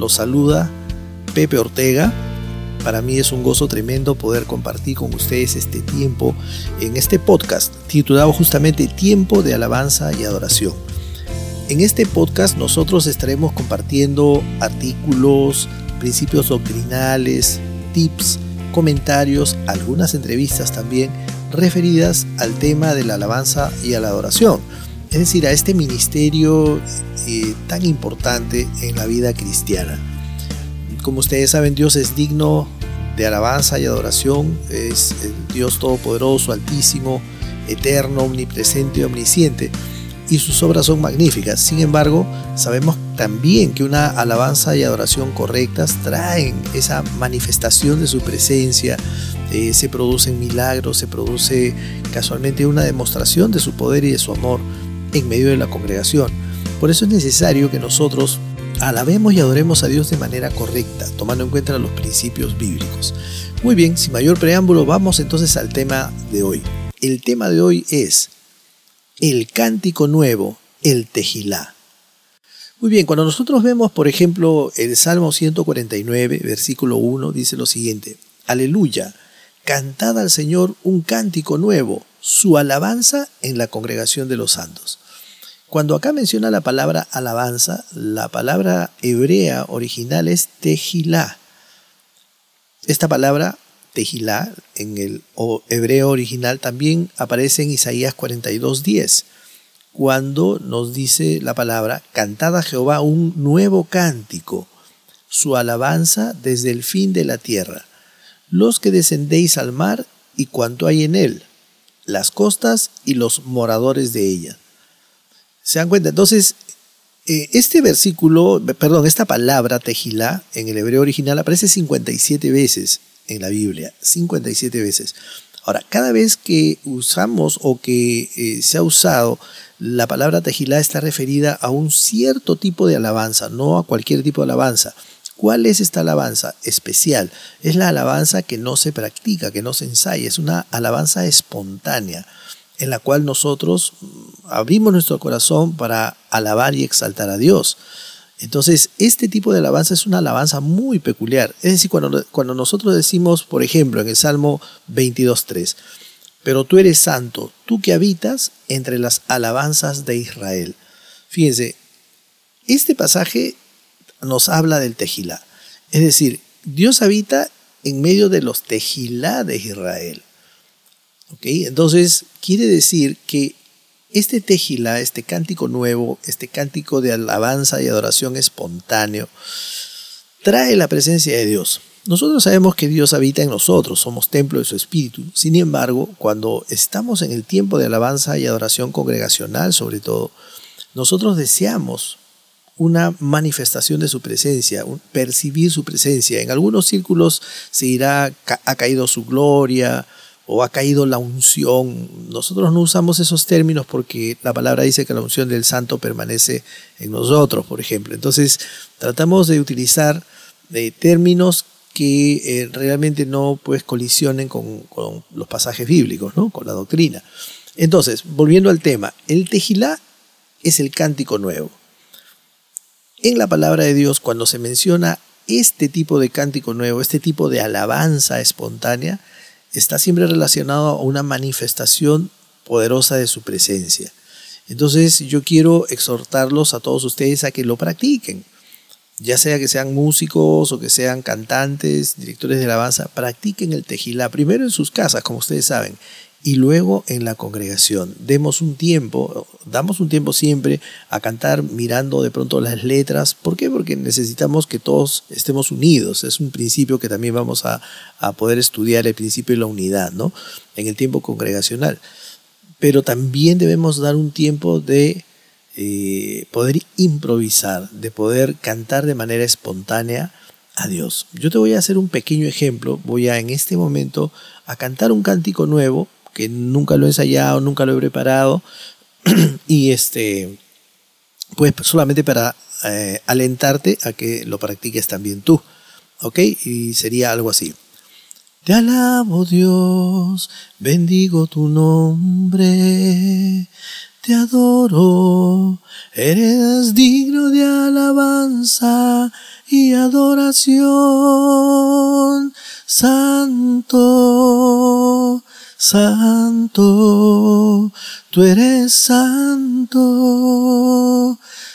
Los saluda Pepe Ortega. Para mí es un gozo tremendo poder compartir con ustedes este tiempo en este podcast titulado justamente Tiempo de Alabanza y Adoración. En este podcast nosotros estaremos compartiendo artículos, principios doctrinales, tips, comentarios, algunas entrevistas también referidas al tema de la alabanza y a la adoración, es decir, a este ministerio eh, tan importante en la vida cristiana. Como ustedes saben, Dios es digno de alabanza y adoración, es el Dios todopoderoso, altísimo, eterno, omnipresente y omnisciente y sus obras son magníficas. Sin embargo, sabemos también que una alabanza y adoración correctas traen esa manifestación de su presencia, eh, se producen milagros, se produce casualmente una demostración de su poder y de su amor en medio de la congregación. Por eso es necesario que nosotros alabemos y adoremos a Dios de manera correcta, tomando en cuenta los principios bíblicos. Muy bien, sin mayor preámbulo, vamos entonces al tema de hoy. El tema de hoy es el cántico nuevo, el tejilá. Muy bien, cuando nosotros vemos, por ejemplo, el Salmo 149, versículo 1, dice lo siguiente, Aleluya, cantad al Señor un cántico nuevo, su alabanza en la congregación de los santos. Cuando acá menciona la palabra alabanza, la palabra hebrea original es tejilá. Esta palabra Tejilá, en el hebreo original, también aparece en Isaías 42.10, cuando nos dice la palabra, cantad Jehová un nuevo cántico, su alabanza desde el fin de la tierra, los que descendéis al mar y cuanto hay en él, las costas y los moradores de ella. ¿Se dan cuenta? Entonces, eh, este versículo, perdón, esta palabra tejilá en el hebreo original aparece 57 veces en la Biblia, 57 veces. Ahora, cada vez que usamos o que eh, se ha usado la palabra tejilá está referida a un cierto tipo de alabanza, no a cualquier tipo de alabanza. ¿Cuál es esta alabanza especial? Es la alabanza que no se practica, que no se ensaya, es una alabanza espontánea en la cual nosotros mm, abrimos nuestro corazón para alabar y exaltar a Dios. Entonces, este tipo de alabanza es una alabanza muy peculiar. Es decir, cuando, nosotros decimos, por ejemplo, en el Salmo 22.3, pero tú eres santo, tú que habitas entre las alabanzas de Israel. Fíjense, este pasaje nos habla del tejilá. Es decir, Dios habita en medio de los tejilá de Israel. Entonces, quiere decir que este tejilá, este cántico nuevo, este cántico de alabanza y adoración espontáneo, trae la presencia de Dios. Nosotros sabemos que Dios habita en nosotros, somos templo de su espíritu. Sin embargo, cuando estamos en el tiempo de alabanza y adoración congregacional, sobre todo, nosotros deseamos una manifestación de su presencia, percibir su presencia. En algunos círculos se dirá, ha caído su gloria, o ha caído la unción. Nosotros no usamos esos términos porque la palabra dice que la unción del santo permanece en nosotros, por ejemplo. Entonces, tratamos de utilizar eh, términos que eh, realmente no pues colisionen con, con, los pasajes bíblicos, ¿no? con la doctrina. Entonces, volviendo al tema, el tejilá es el cántico nuevo. En la palabra de Dios, cuando se menciona este tipo de cántico nuevo, este tipo de alabanza espontánea, está siempre relacionado a una manifestación poderosa de su presencia. Entonces yo quiero exhortarlos a todos ustedes a que lo practiquen. Ya sea que sean músicos o que sean cantantes, directores de alabanza, practiquen el tejilá primero en sus casas, como ustedes saben, y luego en la congregación. Demos un tiempo, damos un tiempo siempre a cantar mirando de pronto las letras. ¿Por qué? Porque necesitamos que todos estemos unidos. Es un principio que también vamos a, poder estudiar, el principio de la unidad, ¿no? En el tiempo congregacional. Pero también debemos dar un tiempo de eh, poder improvisar, de poder cantar de manera espontánea a Dios. Yo te voy a hacer un pequeño ejemplo. Voy a en este momento a cantar un cántico nuevo que nunca lo he ensayado, nunca lo he preparado. y este, pues solamente para eh, alentarte a que lo practiques también tú. ¿Ok? Y sería algo así. Te alabo Dios, bendigo tu nombre, te adoro, eres digno de alabanza y adoración. Santo, santo, tú eres santo,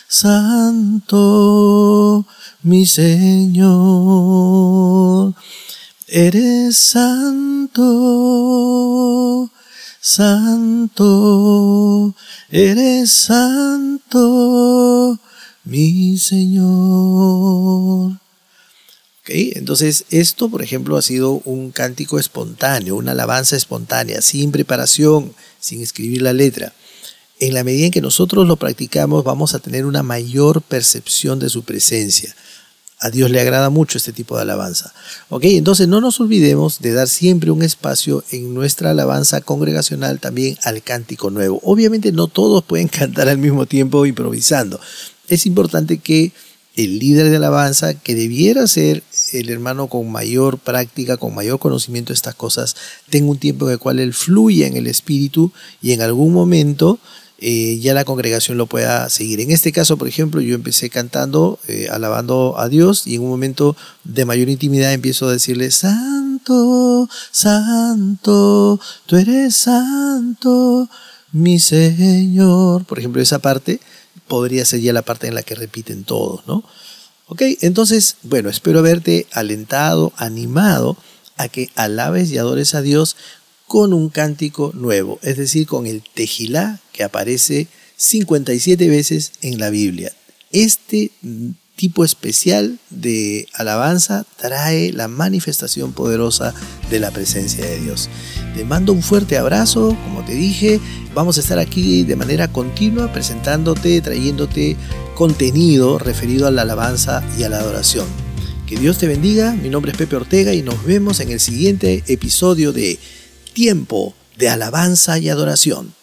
santo, mi Señor. Eres santo, santo, eres santo, mi Señor. Entonces, esto, por ejemplo, ha sido un cántico espontáneo, una alabanza espontánea, sin preparación, sin escribir la letra. En la medida en que nosotros lo practicamos, vamos a tener una mayor percepción de su presencia. A Dios le agrada mucho este tipo de alabanza. ¿Ok? Entonces no nos olvidemos de dar siempre un espacio en nuestra alabanza congregacional también al cántico nuevo. Obviamente no todos pueden cantar al mismo tiempo improvisando. Es importante que el líder de alabanza, que debiera ser el hermano con mayor práctica, con mayor conocimiento de estas cosas, tenga un tiempo en el cual él fluya en el espíritu y en algún momento eh, ya la congregación lo pueda seguir. En este caso, por ejemplo, yo empecé cantando, eh, alabando a Dios y en un momento de mayor intimidad empiezo a decirle, Santo, Santo, tú eres Santo, mi Señor. Por ejemplo, esa parte podría ser ya la parte en la que repiten todos, ¿no? Ok, entonces, bueno, espero haberte alentado, animado a que alabes y adores a Dios con un cántico nuevo, es decir, con el tejilá que aparece 57 veces en la Biblia. Este tipo especial de alabanza trae la manifestación poderosa de la presencia de Dios. Te mando un fuerte abrazo, como te dije, vamos a estar aquí de manera continua presentándote, trayéndote contenido referido a la alabanza y a la adoración. Que Dios te bendiga, mi nombre es Pepe Ortega y nos vemos en el siguiente episodio de Tiempo de Alabanza y Adoración.